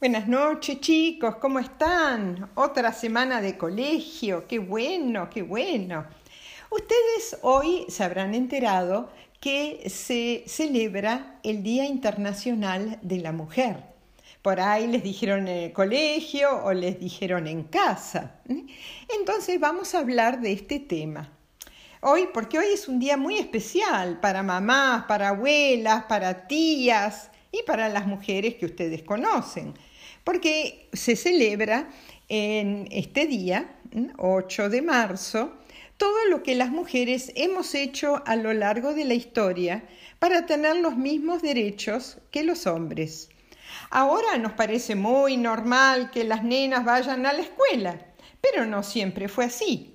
Buenas noches chicos, ¿cómo están? Otra semana de colegio, qué bueno, qué bueno. Ustedes hoy se habrán enterado que se celebra el Día Internacional de la Mujer. Por ahí les dijeron en el colegio o les dijeron en casa. Entonces vamos a hablar de este tema. Hoy, porque hoy es un día muy especial para mamás, para abuelas, para tías y para las mujeres que ustedes conocen porque se celebra en este día, 8 de marzo, todo lo que las mujeres hemos hecho a lo largo de la historia para tener los mismos derechos que los hombres. Ahora nos parece muy normal que las nenas vayan a la escuela, pero no siempre fue así.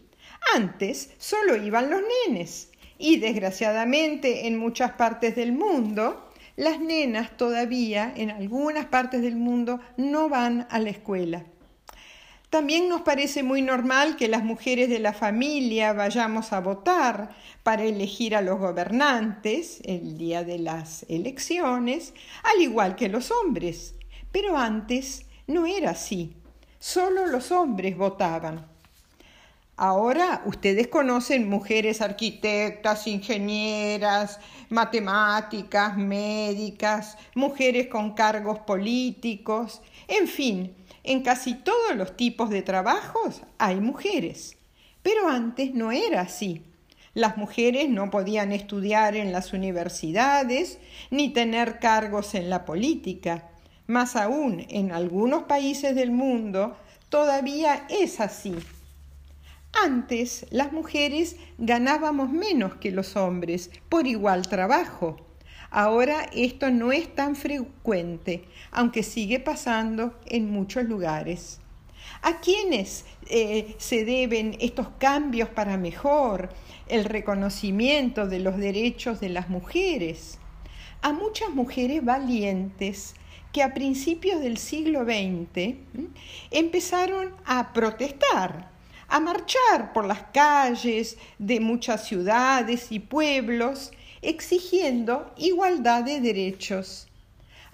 Antes solo iban los nenes y desgraciadamente en muchas partes del mundo las nenas todavía en algunas partes del mundo no van a la escuela. También nos parece muy normal que las mujeres de la familia vayamos a votar para elegir a los gobernantes el día de las elecciones, al igual que los hombres. Pero antes no era así. Solo los hombres votaban. Ahora ustedes conocen mujeres arquitectas, ingenieras, matemáticas, médicas, mujeres con cargos políticos, en fin, en casi todos los tipos de trabajos hay mujeres. Pero antes no era así. Las mujeres no podían estudiar en las universidades ni tener cargos en la política. Más aún, en algunos países del mundo todavía es así. Antes las mujeres ganábamos menos que los hombres por igual trabajo. Ahora esto no es tan frecuente, aunque sigue pasando en muchos lugares. ¿A quiénes eh, se deben estos cambios para mejor, el reconocimiento de los derechos de las mujeres? A muchas mujeres valientes que a principios del siglo XX empezaron a protestar a marchar por las calles de muchas ciudades y pueblos exigiendo igualdad de derechos.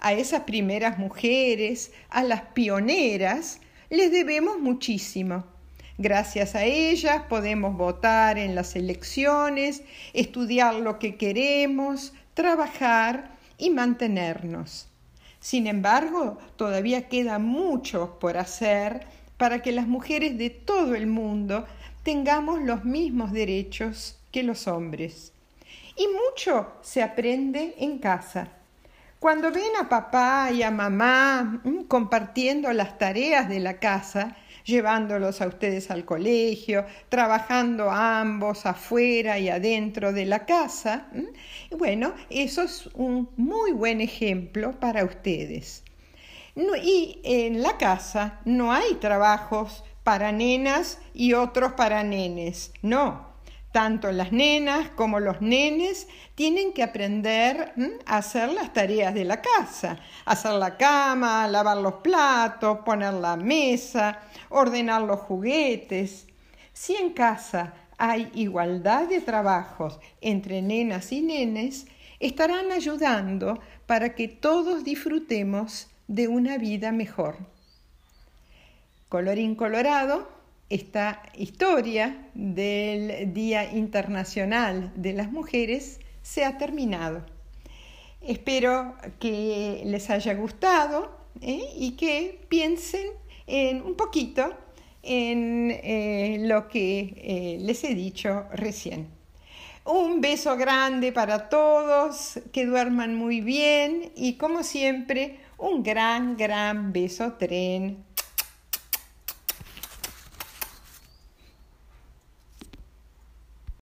A esas primeras mujeres, a las pioneras, les debemos muchísimo. Gracias a ellas podemos votar en las elecciones, estudiar lo que queremos, trabajar y mantenernos. Sin embargo, todavía queda mucho por hacer para que las mujeres de todo el mundo tengamos los mismos derechos que los hombres. Y mucho se aprende en casa. Cuando ven a papá y a mamá mm, compartiendo las tareas de la casa, llevándolos a ustedes al colegio, trabajando ambos afuera y adentro de la casa, mm, bueno, eso es un muy buen ejemplo para ustedes y en la casa no hay trabajos para nenas y otros para nenes, no. Tanto las nenas como los nenes tienen que aprender a hacer las tareas de la casa, hacer la cama, lavar los platos, poner la mesa, ordenar los juguetes. Si en casa hay igualdad de trabajos entre nenas y nenes, estarán ayudando para que todos disfrutemos de una vida mejor. Colorín colorado, esta historia del Día Internacional de las Mujeres se ha terminado. Espero que les haya gustado ¿eh? y que piensen en un poquito en eh, lo que eh, les he dicho recién. Un beso grande para todos, que duerman muy bien y como siempre un gran, gran beso tren